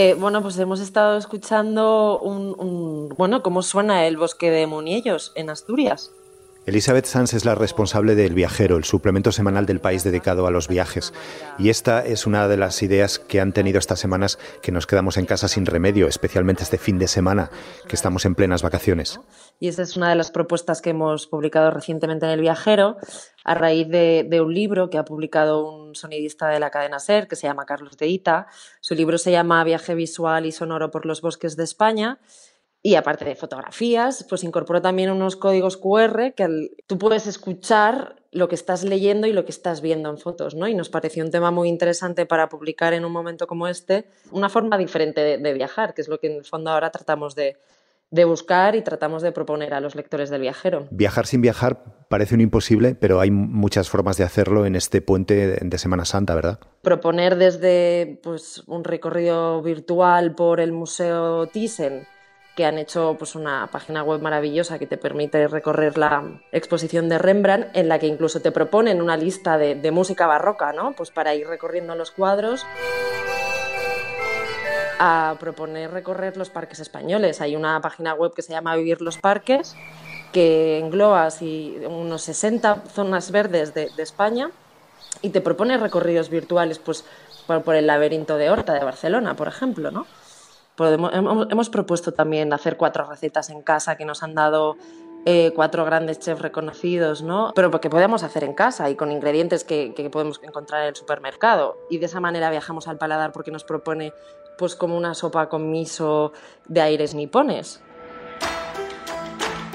Eh, bueno, pues hemos estado escuchando un, bueno, cómo suena el bosque de Muniellos en Asturias. Elizabeth Sanz es la responsable del Viajero, el suplemento semanal del país dedicado a los viajes. Y esta es una de las ideas que han tenido estas semanas que nos quedamos en casa sin remedio, especialmente este fin de semana, que estamos en plenas vacaciones. Y esta es una de las propuestas que hemos publicado recientemente en El Viajero, a raíz de, un libro que ha publicado un sonidista de la cadena SER, que se llama Carlos de Ita. Su libro se llama Viaje visual y sonoro por los bosques de España y aparte de fotografías, pues incorporo también unos códigos QR que tú puedes escuchar lo que estás leyendo y lo que estás viendo en fotos, ¿no? Y nos pareció un tema muy interesante para publicar en un momento como este, una forma diferente de, viajar, que es lo que en el fondo ahora tratamos de, de buscar y tratamos de proponer a los lectores del viajero. Viajar sin viajar parece un imposible, pero hay muchas formas de hacerlo en este puente de Semana Santa, ¿verdad? Proponer desde pues, un recorrido virtual por el Museo Thyssen que han hecho pues, una página web maravillosa que te permite recorrer la exposición de Rembrandt, en la que incluso te proponen una lista de, música barroca, ¿no? Pues para ir recorriendo los cuadros a proponer recorrer los parques españoles. Hay una página web que se llama Vivir los Parques, que engloba así, unos 60 zonas verdes de, España y te propone recorridos virtuales pues, por, por, el laberinto de Horta de Barcelona, por ejemplo, ¿no? Hemos, propuesto también hacer cuatro recetas en casa que nos han dado eh, cuatro grandes chefs reconocidos, ¿no? Pero que podemos hacer en casa y con ingredientes que, podemos encontrar en el supermercado. Y de esa manera viajamos al paladar porque nos propone pues como una sopa con miso de aires nipones.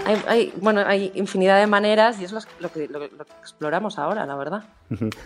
Hay, bueno, hay infinidad de maneras y es lo, que, exploramos ahora, la verdad.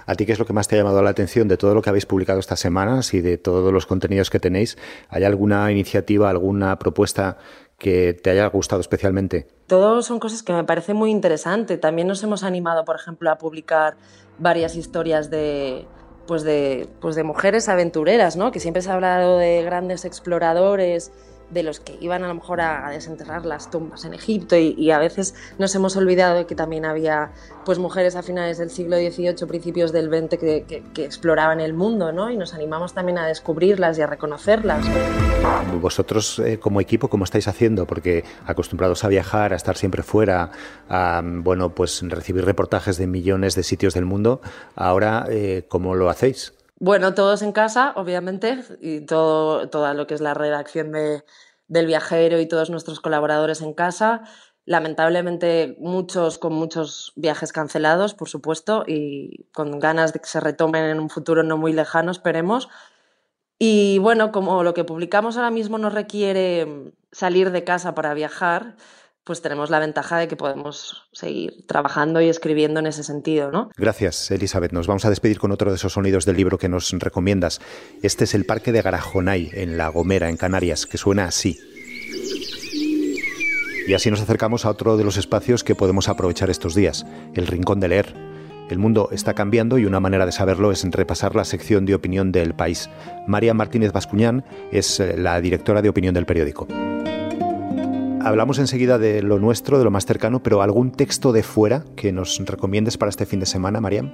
¿A ti qué es lo que más te ha llamado la atención de todo lo que habéis publicado estas semanas y de todos los contenidos que tenéis? ¿Hay alguna iniciativa, alguna propuesta que te haya gustado especialmente? Todos son cosas que me parece muy interesante. También nos hemos animado, por ejemplo, a publicar varias historias de, pues de, pues de mujeres aventureras, ¿no? Que siempre se ha hablado de grandes exploradores de los que iban a lo mejor a, desenterrar las tumbas en Egipto y, a veces nos hemos olvidado de que también había pues mujeres a finales del siglo XVIII, principios del XX que, exploraban el mundo ¿no? y nos animamos también a descubrirlas y a reconocerlas. Vosotros eh, como equipo, ¿cómo estáis haciendo? Porque acostumbrados a viajar, a estar siempre fuera, a bueno, pues recibir reportajes de millones de sitios del mundo, ahora eh, ¿cómo lo hacéis? Bueno, todos en casa, obviamente, y todo, toda lo que es la redacción de, del viajero y todos nuestros colaboradores en casa. Lamentablemente, muchos con muchos viajes cancelados, por supuesto, y con ganas de que se retomen en un futuro no muy lejano, esperemos. Y bueno, como lo que publicamos ahora mismo no requiere salir de casa para viajar, pues tenemos la ventaja de que podemos seguir trabajando y escribiendo en ese sentido, ¿no? Gracias, Elizabeth. Nos vamos a despedir con otro de esos sonidos del libro que nos recomiendas. Este es el Parque de Garajonay, en La Gomera, en Canarias, que suena así. Y así nos acercamos a otro de los espacios que podemos aprovechar estos días, el Rincón de Leer. El mundo está cambiando y una manera de saberlo es repasar la sección de opinión del país. María Martínez Bascuñán es eh, la directora de opinión del periódico. Hablamos enseguida de lo nuestro, de lo más cercano, pero ¿algún texto de fuera que nos recomiendes para este fin de semana, Mariam?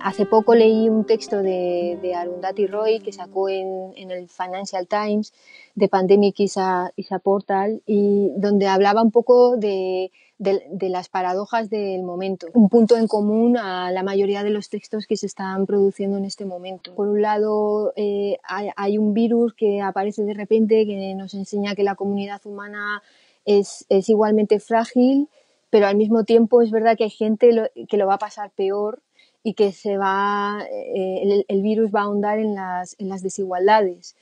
Hace poco leí un texto de, de Arundhati Roy que sacó en, el Financial Times de Pandemic is a, Portal y donde hablaba un poco de, las paradojas del momento, un punto en común a la mayoría de los textos que se están produciendo en este momento. Por un lado, eh, hay, un virus que aparece de repente que nos enseña que la comunidad humana es, es igualmente frágil, pero al mismo tiempo es verdad que hay gente que lo va a pasar peor y que se va, eh, el, virus va a ahondar en las, en las desigualdades.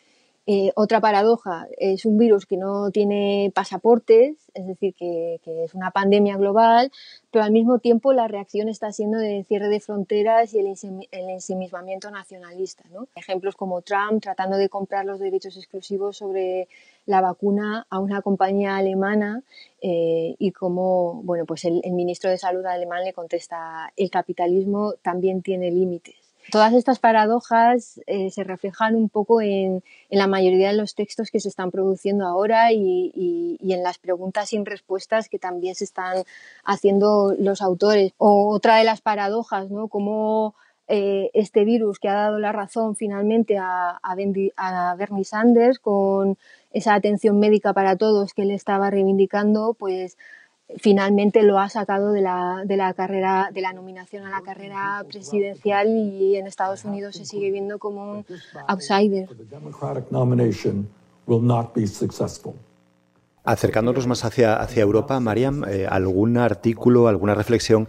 Eh, otra paradoja es un virus que no tiene pasaportes, es decir, que, es una pandemia global, pero al mismo tiempo la reacción está siendo de cierre de fronteras y el, ensimismamiento nacionalista. Ejemplos como Trump tratando de comprar los derechos exclusivos sobre la vacuna a una compañía alemana eh, y como bueno, pues el ministro de Salud alemán le contesta el capitalismo también tiene límites. Todas estas paradojas eh, se reflejan un poco en, la mayoría de los textos que se están produciendo ahora y, en las preguntas sin respuestas que también se están haciendo los autores. O otra de las paradojas, ¿no? Cómo eh, este virus que ha dado la razón finalmente a, a Bernie Sanders con esa atención médica para todos que él estaba reivindicando, pues finalmente lo ha sacado de la, de la carrera, de la nominación a la carrera presidencial y en Estados Unidos se sigue viendo como un outsider. Acercándonos más hacia, hacia Europa, Mariam, eh, ¿algún artículo, alguna reflexión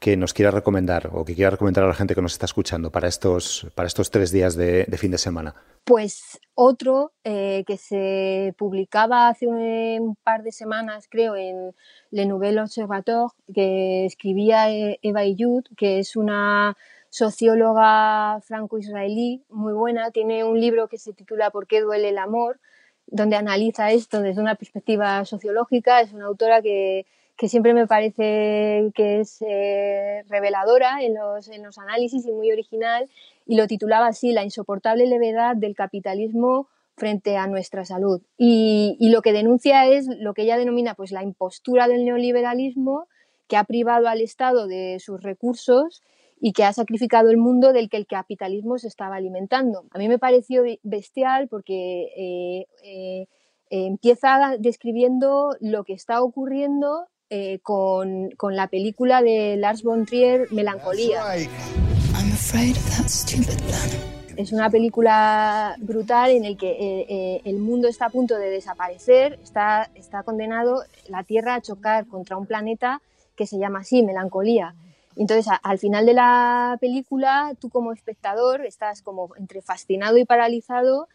que nos quiera recomendar o que quiera recomendar a la gente que nos está escuchando para estos, para estos tres días de, fin de semana? Pues otro eh, que se publicaba hace un, par de semanas, creo, en Le Nouvel Observateur, que escribía eh, Eva Iyud, que es una socióloga franco-israelí muy buena. Tiene un libro que se titula ¿Por qué duele el amor?, donde analiza esto desde una perspectiva sociológica. Es una autora que que siempre me parece que es eh, reveladora en los, en los análisis y muy original, y lo titulaba así, La insoportable levedad del capitalismo frente a nuestra salud. Y, y, lo que denuncia es lo que ella denomina pues, la impostura del neoliberalismo, que ha privado al Estado de sus recursos y que ha sacrificado el mundo del que el capitalismo se estaba alimentando. A mí me pareció bestial porque eh, eh, empieza describiendo lo que está ocurriendo eh, con, con, la película de Lars von Trier, Melancolía. Es una película brutal en la que eh, eh, el mundo está a punto de desaparecer, está, está condenado la Tierra a chocar contra un planeta que se llama así, Melancolía. Entonces, al final de la película, tú como espectador estás como entre fascinado y paralizado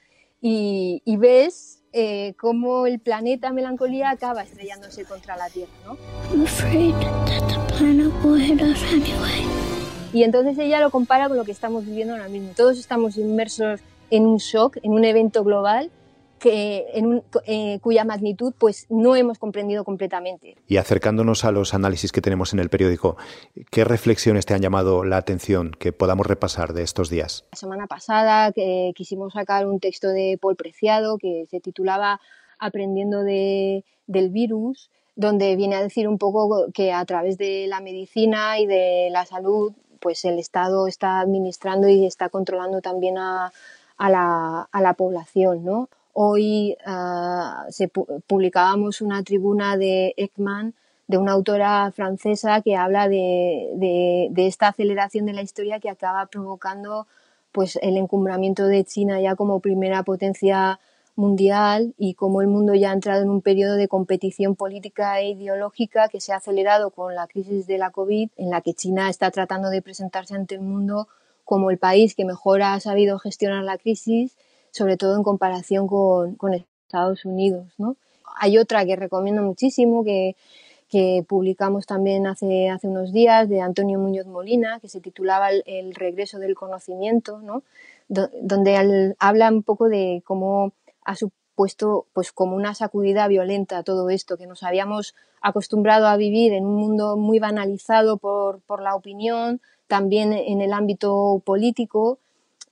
y, y ves eh, cómo el planeta Melancolía acaba estrellándose contra la Tierra, ¿no? Y entonces ella lo compara con lo que estamos viviendo ahora mismo. Todos estamos inmersos en un shock, en un evento global que en eh, cuya magnitud pues no hemos comprendido completamente. Y acercándonos a los análisis que tenemos en el periódico, ¿qué reflexiones te han llamado la atención que podamos repasar de estos días? La semana pasada quisimos sacar un texto de Paul Preciado que se titulaba Aprendiendo de, del virus, donde viene a decir un poco que a través de la medicina y de la salud, pues el Estado está administrando y está controlando también a, a la, a la población, ¿no? Hoy se publicábamos una tribuna de Ekman, de una autora francesa que habla de, esta aceleración de la historia que acaba provocando pues, el encumbramiento de China ya como primera potencia mundial y cómo el mundo ya ha entrado en un periodo de competición política e ideológica que se ha acelerado con la crisis de la COVID, en la que China está tratando de presentarse ante el mundo como el país que mejor ha sabido gestionar la crisis sobre todo en comparación con, con Estados Unidos. ¿no? Hay otra que recomiendo muchísimo, que, que publicamos también hace, hace unos días, de Antonio Muñoz Molina, que se titulaba El, regreso del conocimiento, ¿no? donde habla un poco de cómo ha supuesto pues como una sacudida violenta todo esto, que nos habíamos acostumbrado a vivir en un mundo muy banalizado por, por la opinión, también en el ámbito político,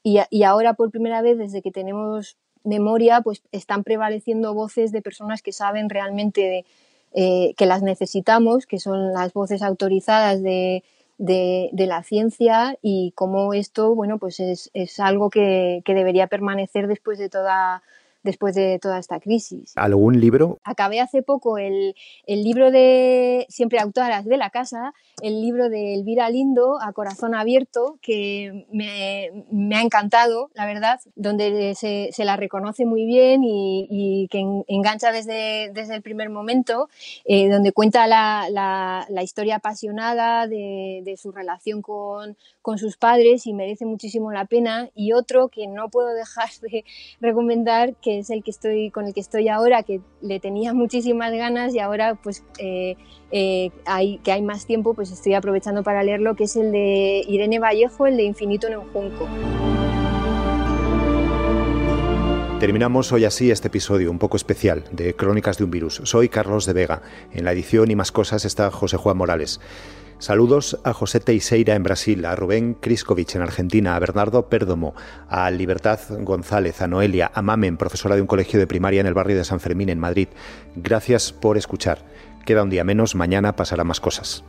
y, ahora por primera vez desde que tenemos memoria, pues están prevaleciendo voces de personas que saben realmente eh, que las necesitamos, que son las voces autorizadas de, de, la ciencia y cómo esto, bueno, pues es, es algo que, que, debería permanecer después de toda después de toda esta crisis. ¿Algún libro? Acabé hace poco el, el libro de Siempre Autoras de la Casa, el libro de Elvira Lindo, A Corazón Abierto, que me, me ha encantado, la verdad, donde se, se la reconoce muy bien y, y, que engancha desde, desde el primer momento, eh, donde cuenta la, la, la, historia apasionada de, de su relación con, con sus padres y merece muchísimo la pena. Y otro que no puedo dejar de recomendar, es el que estoy, con el que estoy ahora, que le tenía muchísimas ganas y ahora pues eh, eh, que hay más tiempo, pues estoy aprovechando para leerlo, que es el de Irene Vallejo, el de Infinito en un Junco. Terminamos hoy así este episodio un poco especial de Crónicas de un Virus. Soy Carlos de Vega. En la edición y más cosas está José Juan Morales. Saludos a José Teixeira en Brasil, a Rubén Kriskovich en Argentina, a Bernardo Pérdomo, a Libertad González, a Noelia, a Mamen, profesora de un colegio de primaria en el barrio de San Fermín, en Madrid. Gracias por escuchar. Queda un día menos, mañana pasará más cosas.